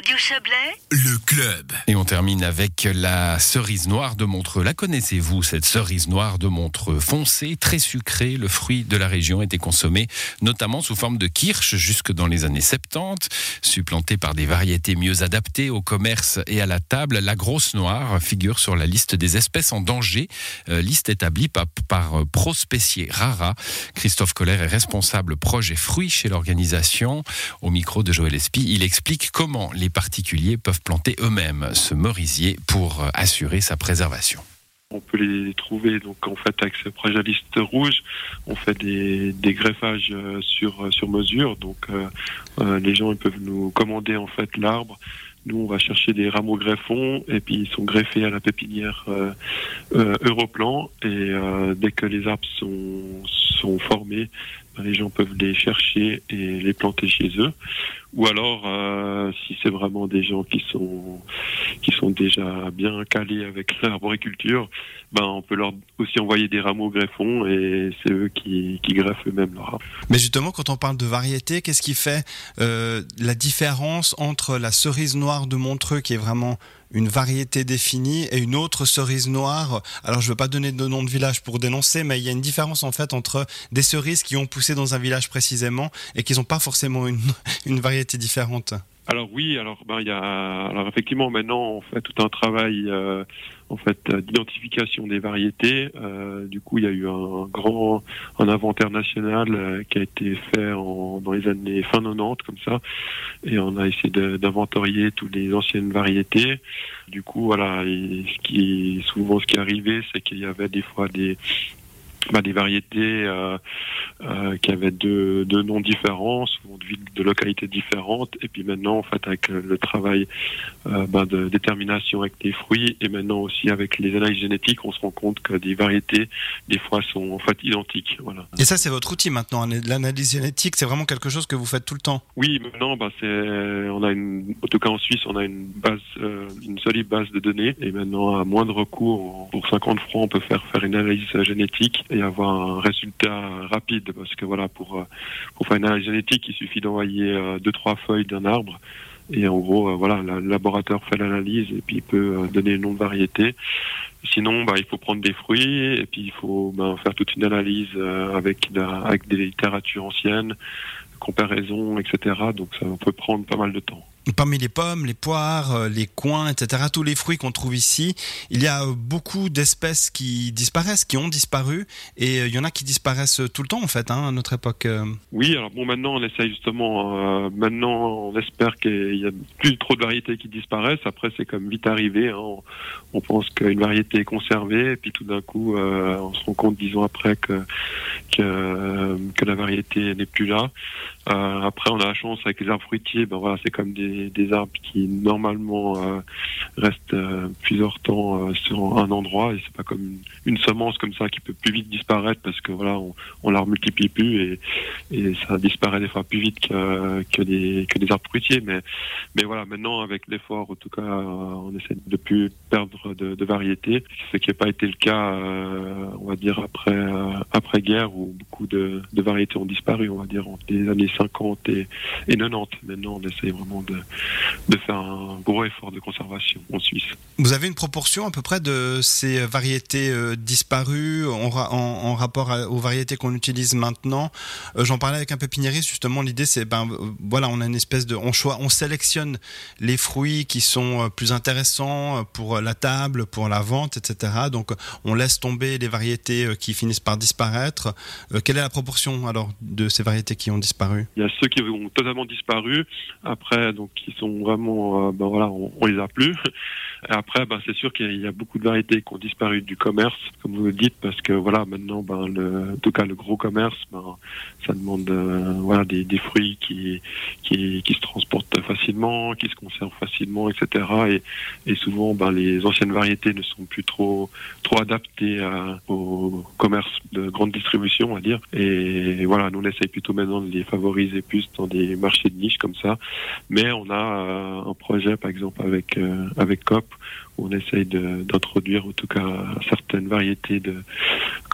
Radio Chablais, le club. Et on termine avec la cerise noire de Montreux. La connaissez-vous, cette cerise noire de Montreux? Foncée, très sucrée, le fruit de la région était consommé notamment sous forme de kirsch jusque dans les années 70. Supplantée par des variétés mieux adaptées au commerce et à la table, la grosse noire figure sur la liste des espèces en danger, euh, liste établie par, par Prospecier Rara. Christophe Colère est responsable projet fruits chez l'organisation. Au micro de Joël Espy, il explique comment les particuliers peuvent planter eux-mêmes ce merisier pour assurer sa préservation. On peut les trouver donc en fait avec ce projet liste rouge, on fait des, greffages euh, sur sur mesure. Donc euh, euh, les gens ils peuvent nous commander en fait l'arbre. Nous on va chercher des rameaux greffons et puis ils sont greffés à la pépinière Europlan et dès que les arbres sont sont formés, les gens peuvent les chercher et les planter chez eux. Ou alors, euh, si c'est vraiment des gens qui sont qui sont déjà bien calés avec l'arboriculture, ben on peut leur aussi envoyer des rameaux greffons et c'est eux qui, qui greffent eux-mêmes leur arbre. Mais justement, quand on parle de variété, qu'est-ce qui fait euh, la différence entre la cerise noire de Montreux, qui est vraiment une variété définie, et une autre cerise noire? Alors, je ne veux pas donner de nom de village pour dénoncer, mais il y a une différence en fait entre des cerises qui ont poussé dans un village précisément et qui n'ont pas forcément une, variété différentes alors oui, alors ben il y a alors effectivement maintenant on fait tout un travail euh, en fait d'identification des variétés. Euh, du coup il y a eu un grand un inventaire national euh, qui a été fait dans les années fin 90 comme ça et on a essayé d'inventorier toutes les anciennes variétés. Du coup voilà, ce qui souvent ce qui arrivé c'est qu'il y avait des fois des bah, des variétés euh, euh, qui avaient deux, deux, noms différents, souvent de localités différentes. Et puis maintenant, en fait, avec le travail euh, bah, de détermination avec les fruits et maintenant aussi avec les analyses génétiques, on se rend compte que des variétés, des fois, sont en fait identiques. Voilà. Et ça, c'est votre outil maintenant. L'analyse génétique, c'est vraiment quelque chose que vous faites tout le temps? Oui, maintenant, bah, c'est, on a une, en tout cas en Suisse, on a une base, euh, une solide base de données. Et maintenant, à moins de recours, pour 50 francs, on peut faire faire une analyse génétique et avoir un résultat rapide parce que voilà pour euh, pour faire une analyse génétique il suffit d'envoyer euh, deux trois feuilles d'un arbre et en gros euh, voilà le laboratoire fait l'analyse et puis il peut donner le nom de variété. Sinon bah il faut prendre des fruits et puis il faut bah, faire toute une analyse avec avec des littératures anciennes comparaison etc donc ça peut prendre pas mal de temps Parmi les pommes, les poires, euh, les coins, etc., tous les fruits qu'on trouve ici, il y a beaucoup d'espèces qui disparaissent, qui ont disparu, et euh, il y en a qui disparaissent tout le temps en fait, hein, à notre époque. Euh. Oui, alors bon, maintenant on essaye justement, maintenant on espère qu'il y a plus trop de variétés qui disparaissent. Après, c'est comme vite arrivé, hein. on, pense qu'une variété est conservée, et puis tout d'un coup, on se rend compte dix ans après que que, que la variété n'est plus là. Après, on a la chance avec les arbres fruitiers, ben voilà, c'est comme des des, arbres qui normalement euh, restent euh, plusieurs temps euh, sur un endroit et c'est pas comme une, semence comme ça qui peut plus vite disparaître parce que voilà on, on la multiplie plus et, et ça disparaît des fois plus vite que, que des que des arbres fruitiers. Mais mais voilà maintenant avec l'effort en tout cas on essaie de plus perdre de, de variétés ce qui n'a pas été le cas on va dire après après guerre où beaucoup de, variétés ont disparu on va dire entre les années 50 et, et 90 maintenant on essaie vraiment de de, faire un gros effort de conservation en Suisse. Vous avez une proportion à peu près de ces variétés euh, disparues en, rapport aux variétés qu'on utilise maintenant? Euh, J'en parlais avec un pépiniériste justement. L'idée c'est ben euh, voilà, on a une espèce de on choix, on sélectionne les fruits qui sont plus intéressants pour la table, pour la vente, etc. Donc on laisse tomber les variétés qui finissent par disparaître. quelle est la proportion alors de ces variétés qui ont disparu? Il y a ceux qui ont totalement disparu. Après donc qui sont vraiment, euh, ben voilà, on, on, les a plus. Après, ben c'est sûr qu'il y a beaucoup de variétés qui ont disparu du commerce, comme vous le dites, parce que voilà, maintenant, ben en tout cas le gros commerce, ça demande euh, voilà des, fruits qui, qui se transportent facilement, qui se conservent facilement, etc. Et, souvent, les anciennes variétés ne sont plus trop trop adaptées au commerce de grande distribution, on va dire. Et, voilà, nous on essaye plutôt maintenant de les favoriser plus dans des marchés de niche comme ça. Mais on a un projet, par exemple, avec avec COP, où on essaye d'introduire en tout cas certaines variétés de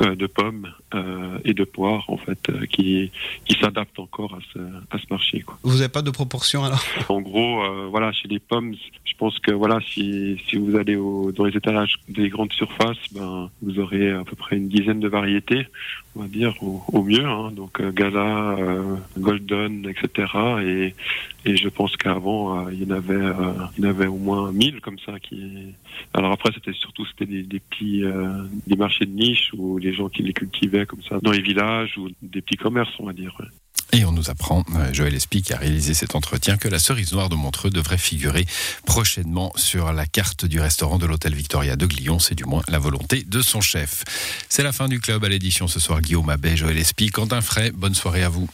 de pommes et de poires en fait qui qui s'adaptent encore à ce à ce marché. Quoi. Vous n'avez pas de proportion alors? En gros, voilà, chez les pommes, pense que voilà, si si vous allez au, dans les étalages des grandes surfaces, ben vous aurez à peu près une dizaine de variétés, on va dire au, mieux. Hein. donc euh, Gala, euh, Golden, etc. Et, et je pense qu'avant euh, il y en avait il y en avait au moins 1000 comme ça qui. Alors après c'était surtout c'était des, des petits des marchés de niche ou les gens qui les cultivaient comme ça dans les villages ou des petits commerces on va dire. Et on nous apprend, euh, Joël Espy qui a réalisé cet entretien, que la cerise noire de Montreux devrait figurer prochainement sur la carte du restaurant de l'hôtel Victoria de Glion. C'est du moins la volonté de son chef. C'est la fin du club à l'édition ce soir. Guillaume Abbé, Joël Espy, Quentin Fray, bonne soirée à vous.